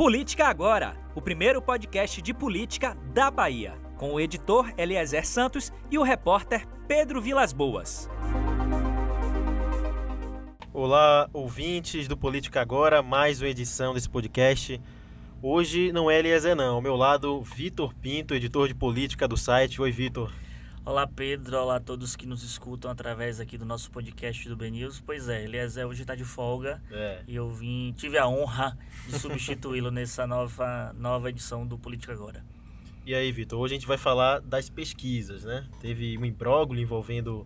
Política Agora, o primeiro podcast de política da Bahia, com o editor Eliezer Santos e o repórter Pedro Vilas Boas. Olá, ouvintes do Política Agora, mais uma edição desse podcast. Hoje não é Eliezer não, ao meu lado Vitor Pinto, editor de política do site. Oi, Vitor. Olá Pedro, olá a todos que nos escutam através aqui do nosso podcast do BNews. Pois é, Eliezer hoje está de folga É. e eu vim, tive a honra de substituí-lo nessa nova, nova edição do Política Agora. E aí, Vitor, hoje a gente vai falar das pesquisas, né? Teve um imbróglio envolvendo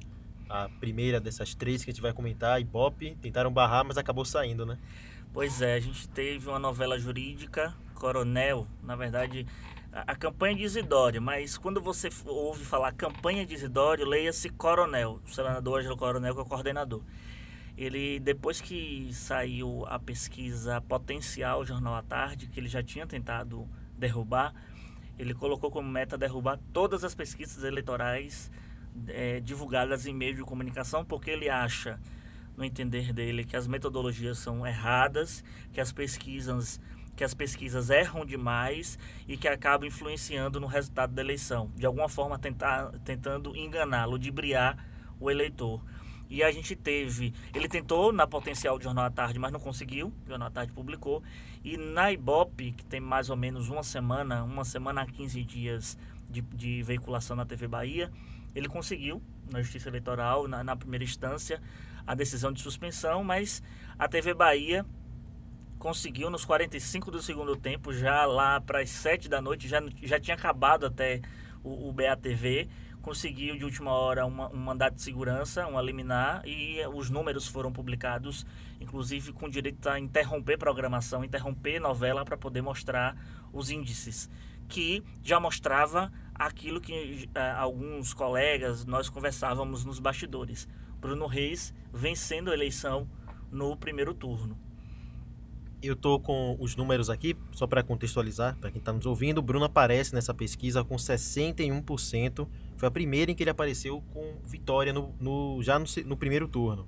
a primeira dessas três que a gente vai comentar, Ibope. Tentaram barrar, mas acabou saindo, né? Pois é, a gente teve uma novela jurídica, Coronel, na verdade, a, campanha de Isidório, mas quando você ouve falar campanha de Isidório, leia-se Coronel, o senador Ângelo Coronel, que é o coordenador. Ele, depois que saiu a pesquisa Potencial Jornal à Tarde, que ele já tinha tentado derrubar, ele colocou como meta derrubar todas as pesquisas eleitorais eh, divulgadas em meio de comunicação, porque ele acha, no entender dele, que as metodologias são erradas, que as pesquisas que as pesquisas erram demais e que acabam influenciando no resultado da eleição, de alguma forma tentar, tentando enganar, ludibriar o eleitor. E a gente teve, ele tentou na potencial de Jornal à Tarde, mas não conseguiu, o Jornal à Tarde publicou, e na Ibope, que tem mais ou menos uma semana, uma semana a 15 dias de, de veiculação na TV Bahia, ele conseguiu, na Justiça Eleitoral, na, na primeira instância, a decisão de suspensão, mas a TV Bahia conseguiu nos 45 do segundo tempo, já lá para as 7 da noite, já, já tinha acabado até o, o BATV, conseguiu de última hora uma, um mandato de segurança, um liminar, e os números foram publicados, inclusive com direito a interromper programação, interromper novela para poder mostrar os índices, que já mostrava aquilo que eh, alguns colegas nós conversávamos nos bastidores. Bruno Reis vencendo a eleição no primeiro turno. Eu tô com os números aqui, só para contextualizar, para quem está nos ouvindo. O Bruno aparece nessa pesquisa com 61%. Foi a primeira em que ele apareceu com vitória no, no- já no, no primeiro turno.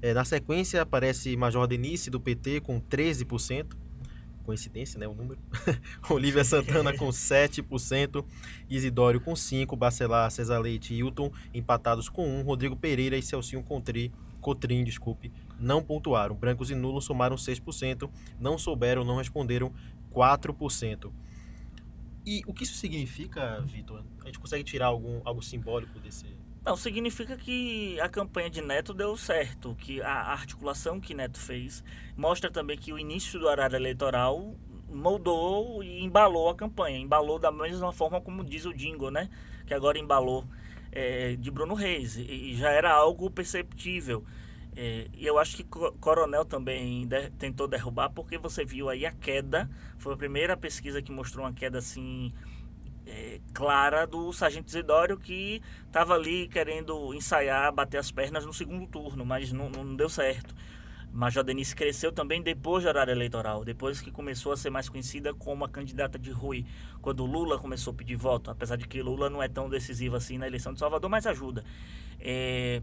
É, na sequência aparece Major Denise do PT com 13%. Coincidência, né? O número. Olivia Santana com 7%. Isidório com 5%. Bacelar, César Leite e Hilton empatados com 1%. Rodrigo Pereira e Celcinho Contri, Cotrim, desculpe, não pontuaram. Brancos e nulos somaram 6%. Não souberam, não responderam 4%. E o que isso significa, Vitor? A gente consegue tirar algum, algo simbólico desse. Não, significa que a campanha de Neto deu certo, que a articulação que Neto fez mostra também que o início do horário eleitoral moldou e embalou a campanha. Embalou da mesma forma como diz o Dingo, né? Que agora embalou é, de Bruno Reis. E, já era algo perceptível. É, e eu acho que Co- Coronel também de- tentou derrubar, porque você viu aí a queda. Foi a primeira pesquisa que mostrou uma queda assim é, clara do Sargento Isidório que estava ali querendo ensaiar, bater as pernas no segundo turno, mas não, não deu certo. Major Denise cresceu também depois do horário eleitoral, depois que começou a ser mais conhecida como a candidata de Rui, quando Lula começou a pedir voto, apesar de que Lula não é tão decisivo assim na eleição de Salvador, mas ajuda. É,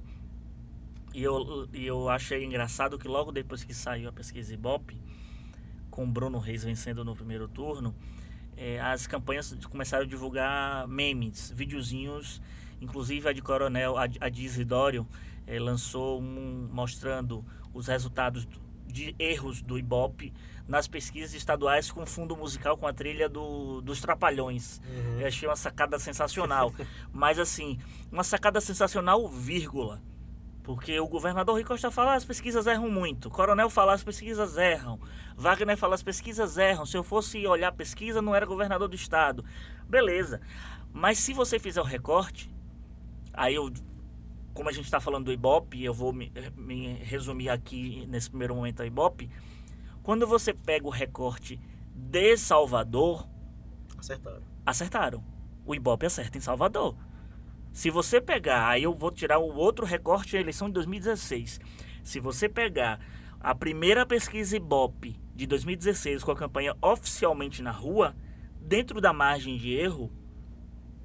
e eu, eu achei engraçado que logo depois que saiu a pesquisa Ibope, com Bruno Reis vencendo no primeiro turno, eh, as campanhas começaram a divulgar memes, videozinhos, inclusive a de Coronel, a a de Isidório, eh, lançou um mostrando os resultados do- de erros do Ibope nas pesquisas estaduais com fundo musical com a trilha do, dos Trapalhões. Eu achei uma sacada sensacional. Mas assim, uma sacada sensacional, vírgula. Porque o governador Rui Costa fala "Ah, as pesquisas erram muito. Coronel fala as pesquisas erram. Wagner fala as pesquisas erram. Se eu fosse olhar a pesquisa, não era governador do estado. Beleza. Mas se você fizer o recorte, aí eu, como a gente está falando do Ibope, eu vou me, me resumir aqui nesse primeiro momento a Ibope. Quando você pega o recorte de Salvador, Acertaram. acertaram. O Ibope acerta em Salvador. Se você pegar, aí eu vou tirar o outro recorte da eleição de 2016. Se você pegar a primeira pesquisa Ibope de 2016 com a campanha oficialmente na rua, dentro da margem de erro,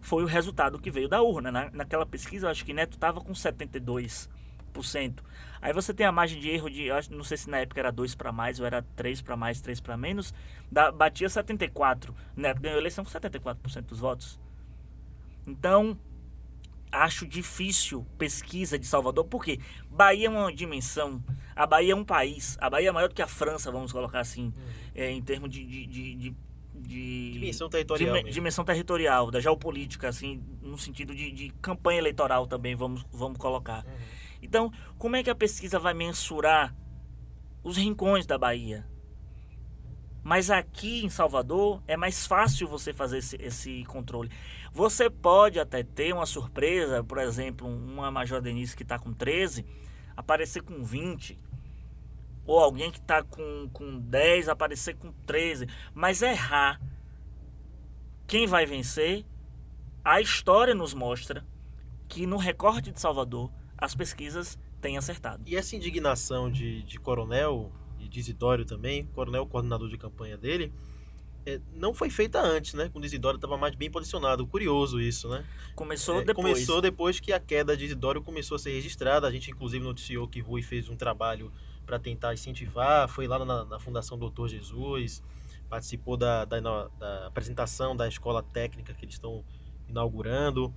foi o resultado que veio da urna. Na, naquela pesquisa, eu acho que Neto estava com 72 Aí você tem a margem de erro de, acho, não sei se na época era 2 para mais ou era 3 para mais, 3 para menos, da, batia 74. Neto ganhou a eleição com 74% dos votos. Então, acho difícil pesquisa de Salvador, porque Bahia é uma dimensão, a Bahia é um país, a Bahia é maior do que a França, vamos colocar assim, uhum. é, em termos de, de, de, de de dimensão territorial, de, dimensão territorial, da geopolítica, assim, no sentido de, de campanha eleitoral também, vamos, vamos colocar. Uhum. Então, como é que a pesquisa vai mensurar os rincões da Bahia? Mas aqui em Salvador é mais fácil você fazer esse, esse, controle. Você pode até ter uma surpresa, por exemplo, uma Major Denise que está com 13, aparecer com 20. Ou alguém que está com, com 10 aparecer com 13. Mas errar. Quem vai vencer? A história nos mostra que no recorte de Salvador, as pesquisas têm acertado. E essa indignação de, de Coronel e de Isidório também, Coronel, coordenador de campanha dele, é, não foi feita antes, né? Quando Isidório estava mais bem posicionado. Curioso isso, né? Começou é, depois. Começou depois que a queda de Isidório começou a ser registrada. A gente, inclusive, noticiou que Rui fez um trabalho para tentar incentivar. Foi lá na, na Fundação Doutor Jesus, participou da, da, da, apresentação da escola técnica que eles estão inaugurando.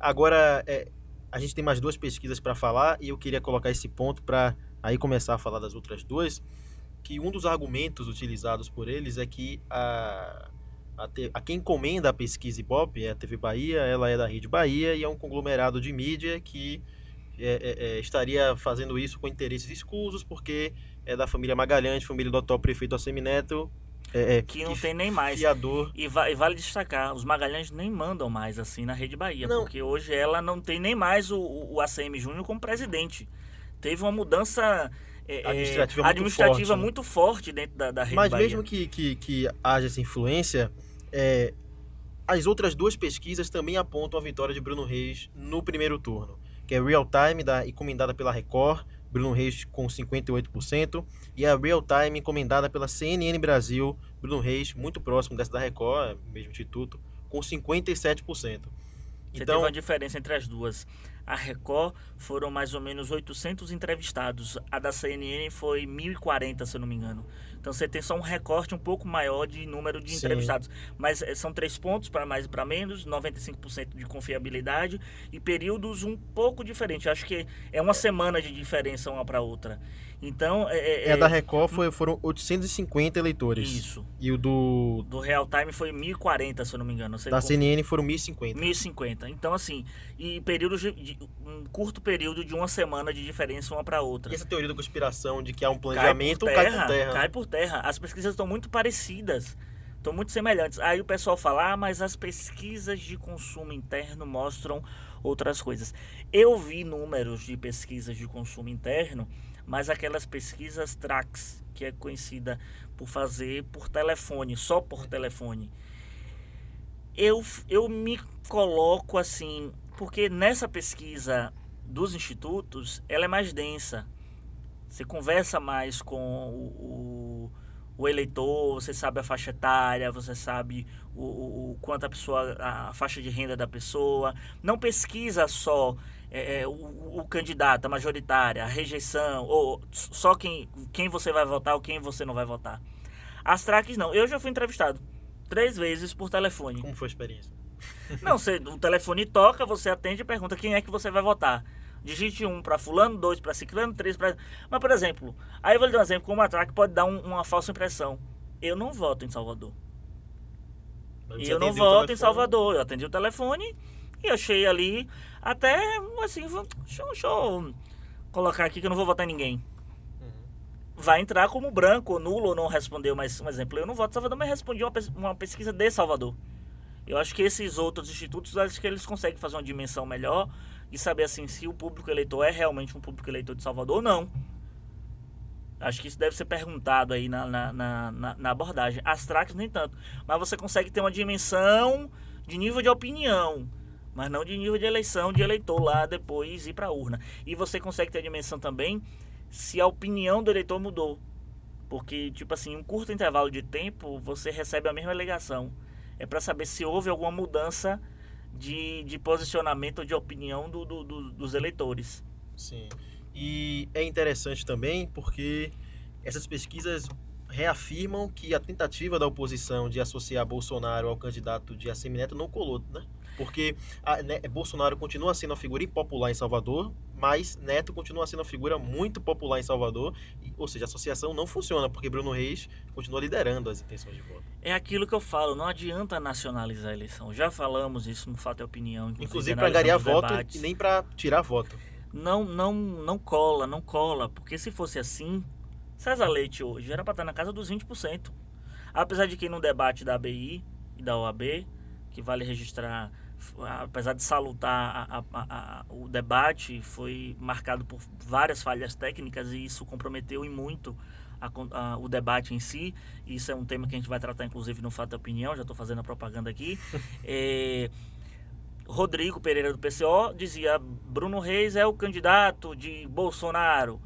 Agora, é, a gente tem mais duas pesquisas para falar e eu queria colocar esse ponto para aí começar a falar das outras duas, que um dos argumentos utilizados por eles é que a, a, a quem encomenda a pesquisa Ibope é a TV Bahia, ela é da Rede Bahia e é um conglomerado de mídia que é, é, é, estaria fazendo isso com interesses escusos, porque é da família Magalhães, família do atual prefeito Assemineto, é, é, que não que tem nem mais. Fiador. E, va e, vale destacar, os Magalhães nem mandam mais assim na Rede Bahia, não. porque hoje ela não tem nem mais o, o ACM Júnior como presidente. Teve uma mudança é, é administrativa, muito, administrativa forte, né? muito, forte, dentro da, da Rede Mas Bahia. mesmo que, que, que haja essa influência, é, as outras duas pesquisas também apontam a vitória de Bruno Reis no primeiro turno, que é Real Time, da, encomendada pela Record, Bruno Reis com 58%, e a Real Time encomendada pela CNN Brasil, Bruno Reis, muito próximo dessa da Record, mesmo instituto, com 57%. Você então, teve uma diferença entre as duas. A Record foram mais ou menos 800 entrevistados. A da CNN foi 1.040, se eu não me engano. Então você tem só um recorte um pouco maior de número de Sim. entrevistados. Mas eh, são três pontos para mais e para menos, 95% de confiabilidade e períodos um pouco diferentes. Acho que é uma semana de diferença uma para outra. Então, é, é, é, da Record foi, foram 850 eleitores. Isso. E o do do Real Time foi 1040, se eu não me engano. Não da CNN foram 1050. 1050. Então assim, e períodos de, de, um curto período de uma semana de diferença uma para outra. E essa teoria da conspiração de que há um planejamento cai por terra. Cai por terra, cai por As pesquisas estão muito parecidas. Estão muito semelhantes. Aí o pessoal fala, ah, mas as pesquisas de consumo interno mostram outras coisas. Eu vi números de pesquisas de consumo interno mas aquelas pesquisas Trax, que é conhecida por fazer por telefone, só por telefone. Eu, eu me coloco assim, porque nessa pesquisa dos institutos, ela é mais densa. Você conversa mais com o, o, o eleitor, você sabe a faixa etária, você sabe o, o, quanto a pessoa, a faixa de renda da pessoa. Não pesquisa só é, é, o, o, candidato, a majoritária, a rejeição, ou só quem, quem você vai votar ou quem você não vai votar. As traques não. Eu já fui entrevistado três vezes por telefone. Como foi a experiência? Não, você, o telefone toca, você atende e pergunta quem é que você vai votar. Digite um para fulano, dois para ciclano, três para... Mas, por exemplo, aí eu vou lhe dar um exemplo, como a traque pode dar um, uma falsa impressão. Eu não voto em Salvador. eu não voto em Salvador. Eu atendi o telefone e achei ali, até assim, deixa, deixa eu colocar aqui que eu não vou votar em ninguém. Uhum. Vai entrar como branco, ou nulo, ou não respondeu, mas um exemplo, eu não voto em Salvador, mas respondi uma, uma pesquisa de Salvador. Eu acho que esses outros institutos, acho que eles conseguem fazer uma dimensão melhor e saber assim se o público eleitor é realmente um público eleitor de Salvador ou não. Acho que isso deve ser perguntado aí na, na, na, na abordagem. As tracks nem tanto. Mas você consegue ter uma dimensão de nível de opinião mas não de nível de eleição, de eleitor lá depois ir para urna. E você consegue ter a dimensão também se a opinião do eleitor mudou. Porque, tipo assim, em um curto intervalo de tempo, você recebe a mesma alegação. É para saber se houve alguma mudança de, de posicionamento de opinião do, do, do, dos eleitores. Sim. E é interessante também porque essas pesquisas reafirmam que a tentativa da oposição de associar Bolsonaro ao candidato de Assemineto não colou, né? Porque a, né, Bolsonaro continua sendo uma figura impopular em Salvador, mas Neto continua sendo uma figura muito popular em Salvador, e, ou seja, a associação não funciona, porque Bruno Reis continua liderando as intenções de voto. É aquilo que eu falo, não adianta nacionalizar a eleição. Já falamos isso no Fato e Opinião. Inclusive para ganhar voto debates. e nem para tirar voto. Não, não, não cola, não cola, porque se fosse assim, César Leite hoje era para estar na casa dos 20%. Apesar de que no debate da ABI e da OAB, que vale registrar, apesar de salutar a, a, a, o debate, foi marcado por várias falhas técnicas e isso comprometeu e muito o debate em si. Isso é um tema que a gente vai tratar, inclusive, no Fato da Opinião, já estou fazendo a propaganda aqui. é, Rodrigo Pereira do PCO dizia Bruno Reis é o candidato de Bolsonaro.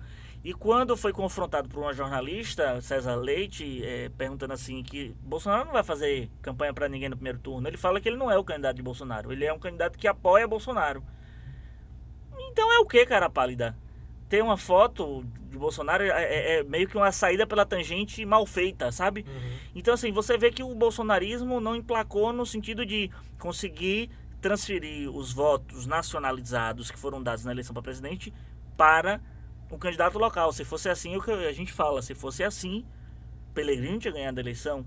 E quando foi confrontado por uma jornalista, César Leite, é, perguntando assim que Bolsonaro não vai fazer campanha para ninguém no primeiro turno, ele fala que ele não é o candidato de Bolsonaro, ele é um candidato que apoia Bolsonaro. Então é o que, cara pálida? Ter uma foto de Bolsonaro é, é, é, meio que uma saída pela tangente mal feita, sabe? Uhum. Então assim, você vê que o bolsonarismo não emplacou no sentido de conseguir transferir os votos nacionalizados que foram dados na eleição para presidente para um candidato local. Se fosse assim, o que a gente fala, se fosse assim, Pellegrini tinha ganhado a eleição,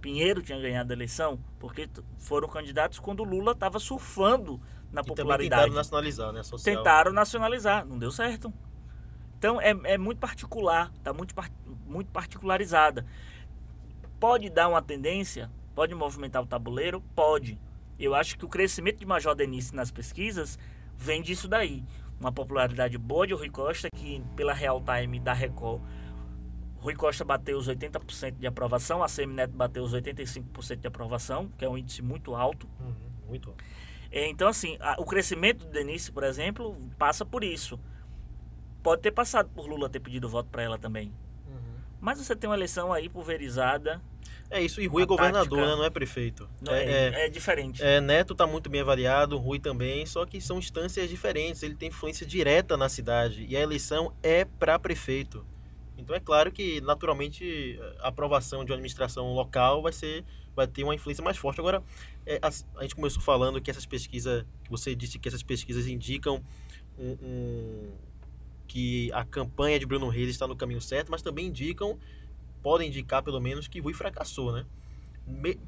Pinheiro tinha ganhado a eleição, porque foram candidatos quando Lula estava surfando na e popularidade. tentaram nacionalizar, né? Social. Tentaram nacionalizar, não deu certo. Então é, é muito particular, está muito, muito particularizada. Pode dar uma tendência, pode movimentar o tabuleiro? Pode. Eu acho que o crescimento de Major Denise nas pesquisas vem disso daí uma popularidade boa de Rui Costa, que pela Real Time da Record, Rui Costa bateu os 80% de aprovação, a Semineto bateu os 85% de aprovação, que é um índice muito alto. Uhum, muito alto. É, então, assim, a, o crescimento do Denise, por exemplo, passa por isso. Pode ter passado por Lula ter pedido voto para ela também. Mas você tem uma eleição aí pulverizada, é isso, e Rui é governador, né? não é prefeito. Não é, é, é, diferente. É, Neto está muito bem avaliado, Rui também, só que são instâncias diferentes, ele tem influência direta na cidade, e a eleição é para prefeito. Então é claro que, naturalmente, a aprovação de uma administração local vai ser vai ter uma influência mais forte. Agora, é, a, a, gente começou falando que essas pesquisas, que você disse que essas pesquisas indicam um, um, que a campanha de Bruno Reis está no caminho certo, mas também indicam podem indicar pelo menos que Rui fracassou, né?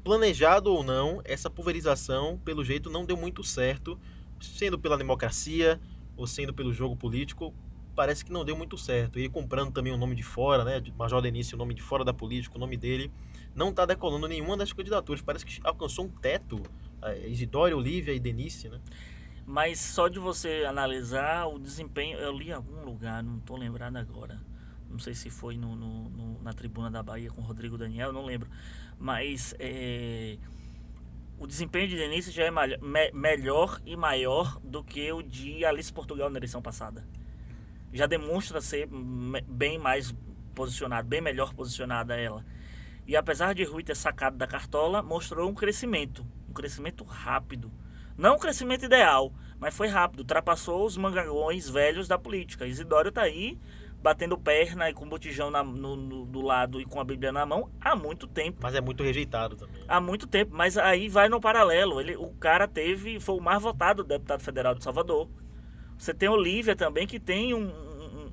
Planejado ou não, essa pulverização, pelo jeito, não deu muito certo, sendo pela democracia ou sendo pelo jogo político, parece que não deu muito certo. E comprando também o nome de fora, né? Major Denise, o nome de fora da política, o nome dele, não está decolando nenhuma das candidaturas. Parece que alcançou um teto. Isidória, Olivia e Denise, né? Mas só de você analisar o desempenho, eu li em algum lugar, não estou lembrado agora não sei se foi no, no, no, na tribuna da Bahia com Rodrigo Daniel, não lembro. Mas é, o desempenho de Denise já é me, melhor e maior do que o de Alice Portugal na eleição passada. Já demonstra ser bem mais posicionado, bem melhor posicionada ela. E apesar de Rui ter sacado da cartola, mostrou um crescimento, um crescimento rápido. Não um crescimento ideal, mas foi rápido, ultrapassou os mangagões velhos da política. Isidório está aí batendo perna e com botijão na, no, no, do lado e com a Bíblia na mão há muito tempo. Mas é muito rejeitado também. Há muito tempo, mas aí vai no paralelo. Ele, o cara teve, foi o mais votado deputado federal de Salvador. Você tem Olívia também, que tem um,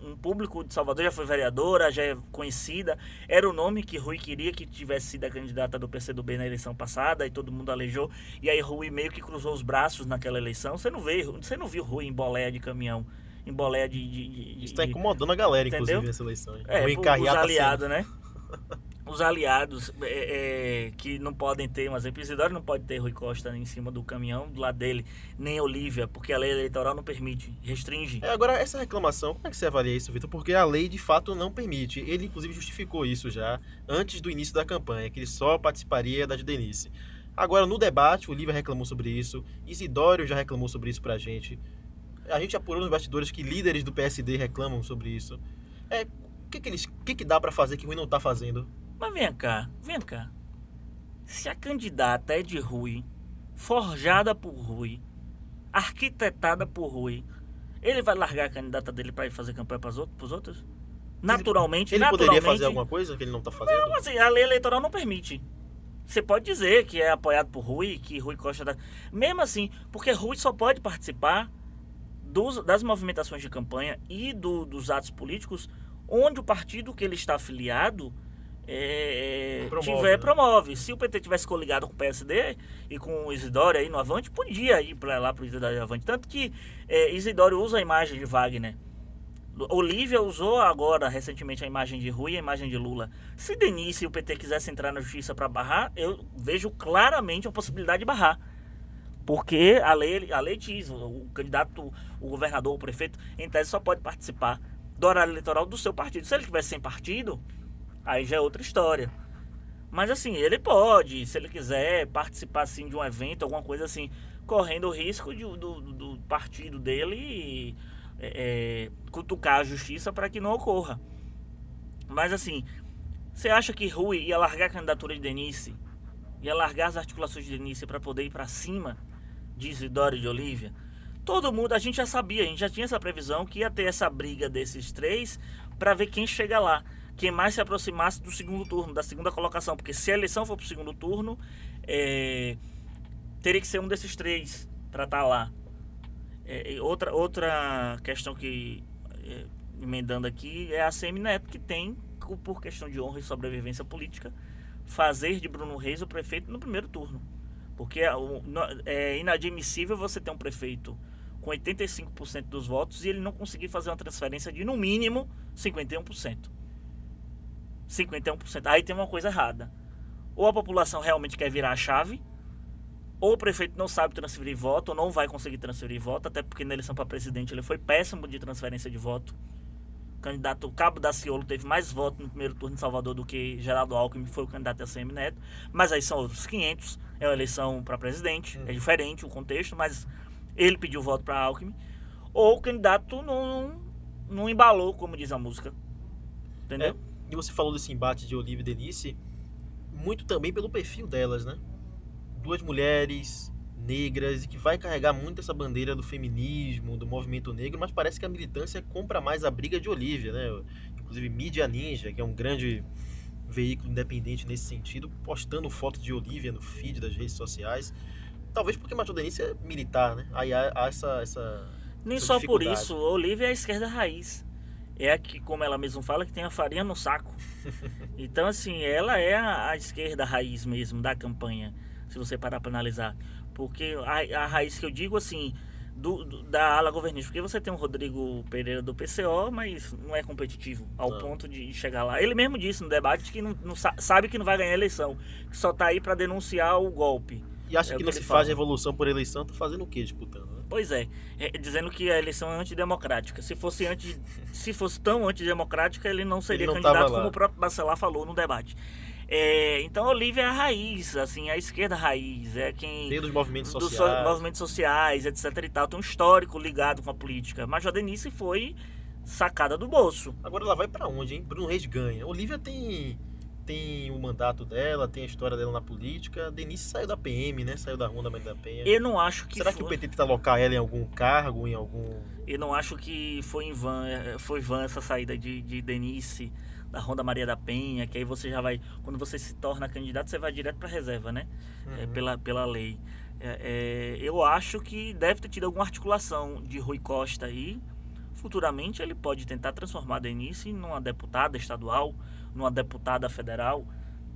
um, público de Salvador, já foi vereadora, já é conhecida. Era o nome que Rui queria que tivesse sido a candidata do PCdoB na eleição passada, e todo mundo alejou. E aí Rui meio que cruzou os braços naquela eleição. Você não vê, você não viu Rui em boleia de caminhão em boleia de. de, de Isso tá incomodando a galera, entendeu? inclusive, nessa eleição. É, o os aliados, né? os aliados é, é, que não podem ter, mas Isidoro não pode ter Rui Costa em cima do caminhão do lado dele, nem Olívia, porque a lei eleitoral não permite, restringe. É, agora, essa reclamação, como é que você avalia isso, Vitor? Porque a lei de fato não permite. Ele, inclusive, justificou isso já antes do início da campanha, que ele só participaria da de Denise. Agora, no debate, o Olívia reclamou sobre isso, Isidório já reclamou sobre isso pra gente a gente apurou nos bastidores que líderes do PSD reclamam sobre isso. É, o que que, eles, que, que dá para fazer que o Rui não tá fazendo? Mas vem cá, vem cá. Se a candidata é de Rui, forjada por Rui, arquitetada por Rui, Ele vai largar a candidata dele para ir fazer campanha para os outros? Naturalmente, Ele naturalmente. poderia fazer alguma coisa que ele não tá fazendo? Não, assim, a lei eleitoral não permite. Você pode dizer que é apoiado por Rui, que Rui Costa dá. Mesmo assim, porque Rui só pode participar dos, das movimentações de campanha e do, dos atos políticos onde o partido que ele está afiliado é, Promove, tiver, né? promove. Se o PT tivesse coligado com o PSD e com o Isidório aí no Avante, podia ir para lá para o Isidório Avante. Tanto que é, Isidório usa a imagem de Wagner. Olívia usou agora, recentemente, a imagem de Rui e a imagem de Lula. Se Denise e o PT quisessem entrar na justiça para barrar, eu vejo claramente a possibilidade de barrar. Porque a lei, a lei diz, o, o candidato, o governador, o prefeito, em tese só pode participar do horário eleitoral do seu partido. Se ele tivesse sem partido, aí já é outra história. Mas assim, ele pode, se ele quiser participar assim, de um evento, alguma coisa assim, correndo o risco de, do, do partido dele é, é, cutucar a justiça para que não ocorra. Mas assim, você acha que Rui ia largar a candidatura de Denise? Ia largar as articulações de Denise para poder ir para cima de Isidoro e de Olívia? Todo mundo, a gente já sabia, a gente já tinha essa previsão que ia ter essa briga desses três para ver quem chega lá. Quem mais se aproximasse do segundo turno, da segunda colocação. Porque se a eleição for para o segundo turno, é, teria que ser um desses três para estar lá. É, outra, outra questão que, é, emendando aqui, é a CM Neto, que tem, por questão de honra e sobrevivência política, fazer de Bruno Reis o prefeito no primeiro turno. Porque é inadmissível você ter um prefeito com 85% dos votos e ele não conseguir fazer uma transferência de, no mínimo, 51%. 51%. Aí tem uma coisa errada. Ou a população realmente quer virar a chave, ou o prefeito não sabe transferir voto, ou não vai conseguir transferir voto, até porque na eleição para presidente ele foi péssimo de transferência de voto. O candidato Cabo Daciolo teve mais votos no primeiro turno em Salvador do que Geraldo Alckmin, foi o candidato a CM Neto. Mas aí são outros 500, é uma eleição para presidente, é diferente o contexto, mas ele pediu voto para Alckmin. Ou o candidato não, não embalou, como diz a música. Entendeu? É, e você falou desse embate de Olivia e Denise, muito também pelo perfil delas, né? Duas mulheres negras e que vai carregar muito essa bandeira do feminismo, do movimento negro, mas parece que a militância compra mais a briga de Olivia, né? Inclusive Mídia Ninja, que é um grande veículo independente nesse sentido, postando foto de Olivia no feed das redes sociais. Talvez porque Matheus Denise é militar, né? Aí há, há essa, essa. Nem essa só por isso, Olivia é a esquerda raiz. É a que, como ela mesma fala, que tem a farinha no saco. Então, assim, ela é a, a esquerda raiz mesmo da campanha, se você parar para analisar. Porque a, a raiz que eu digo, assim, do, do- da ala governista. Porque você tem o Rodrigo Pereira do PCO, mas não é competitivo ao Não. ponto de chegar lá. Ele mesmo disse no debate que não, não sa- sabe que não vai ganhar a eleição, que só tá aí para denunciar o golpe. E acha É que que não se fala. faz revolução por eleição, tá fazendo o quê disputando, né? Pois é, é, dizendo que a eleição é antidemocrática. Se fosse, anti, se fosse tão antidemocrática, ele não seria não candidato, como o próprio Bacelar falou no debate. É, então, Olívia é a raiz, assim, a esquerda raiz, é quem Veio dos movimentos dos so- sociais. movimentos sociais, etc e tal, tem um histórico ligado com a política. Mas a Denise foi sacada do bolso. Agora ela vai pra onde, hein? Bruno Reis ganha. Olivia tem tem o mandato dela, tem a história dela na política. Denise saiu da PM, né? Saiu da Ronda Maria da Penha. Eu não acho que Será foi, que o PT tenta alocar ela em algum cargo, em algum eu não acho que foi em vão, é, foi vã essa saída de, de Denise da Ronda Maria da Penha, que aí você já vai, quando você se torna candidato, você vai direto para reserva, né? É, Uhum. pela, pela lei. É, é, eu acho que deve ter tido alguma articulação de Rui Costa aí. Futuramente ele pode tentar transformar a Denise numa deputada estadual, numa deputada federal.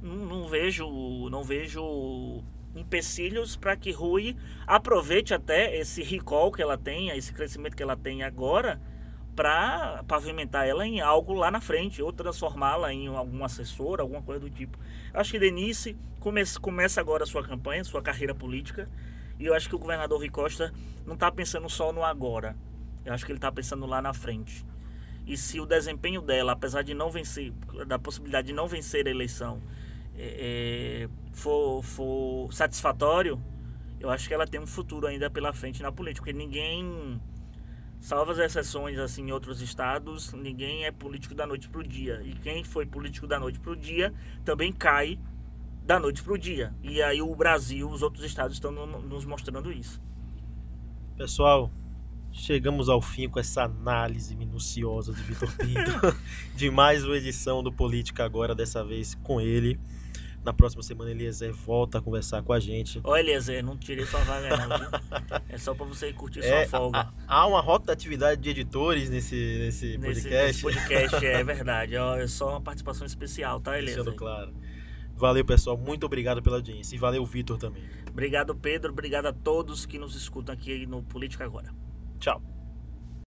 Não, não vejo, não vejo empecilhos para que Rui aproveite até esse recall que ela tem, esse crescimento que ela tem agora, para pavimentar ela em algo lá na frente, ou transformá-la em algum assessor, alguma coisa do tipo. Acho que Denise começa, agora a sua campanha, sua carreira política, e eu acho que o governador Rui Costa não está pensando só no agora. Eu acho que ele está pensando lá na frente. E se o desempenho dela, apesar de não vencer, da possibilidade de não vencer a eleição, é, é, for, for satisfatório, eu acho que ela tem um futuro ainda pela frente na política. Porque ninguém, salvo as exceções assim, em outros estados, ninguém é político da noite para o dia. E quem foi político da noite para o dia também cai da noite para o dia. E aí o Brasil, os outros estados estão no- nos mostrando isso. Pessoal, chegamos ao fim com essa análise minuciosa de Vitor Pinto de mais uma edição do Política Agora, dessa vez com ele. Na próxima semana, Eliezer volta a conversar com a gente. Ô, Eliezer, não tirei sua vaga, não, viu? É só pra você curtir é, sua folga. Há, há uma rotatividade de editores nesse, nesse, nesse podcast. Nesse podcast, é verdade. É só uma participação especial, tá, Eliezer? Deixando claro. Valeu, pessoal. Muito obrigado pela audiência. E valeu, Vitor, também. Obrigado, Pedro. Obrigado a todos que nos escutam aqui no Política Agora. Ciao.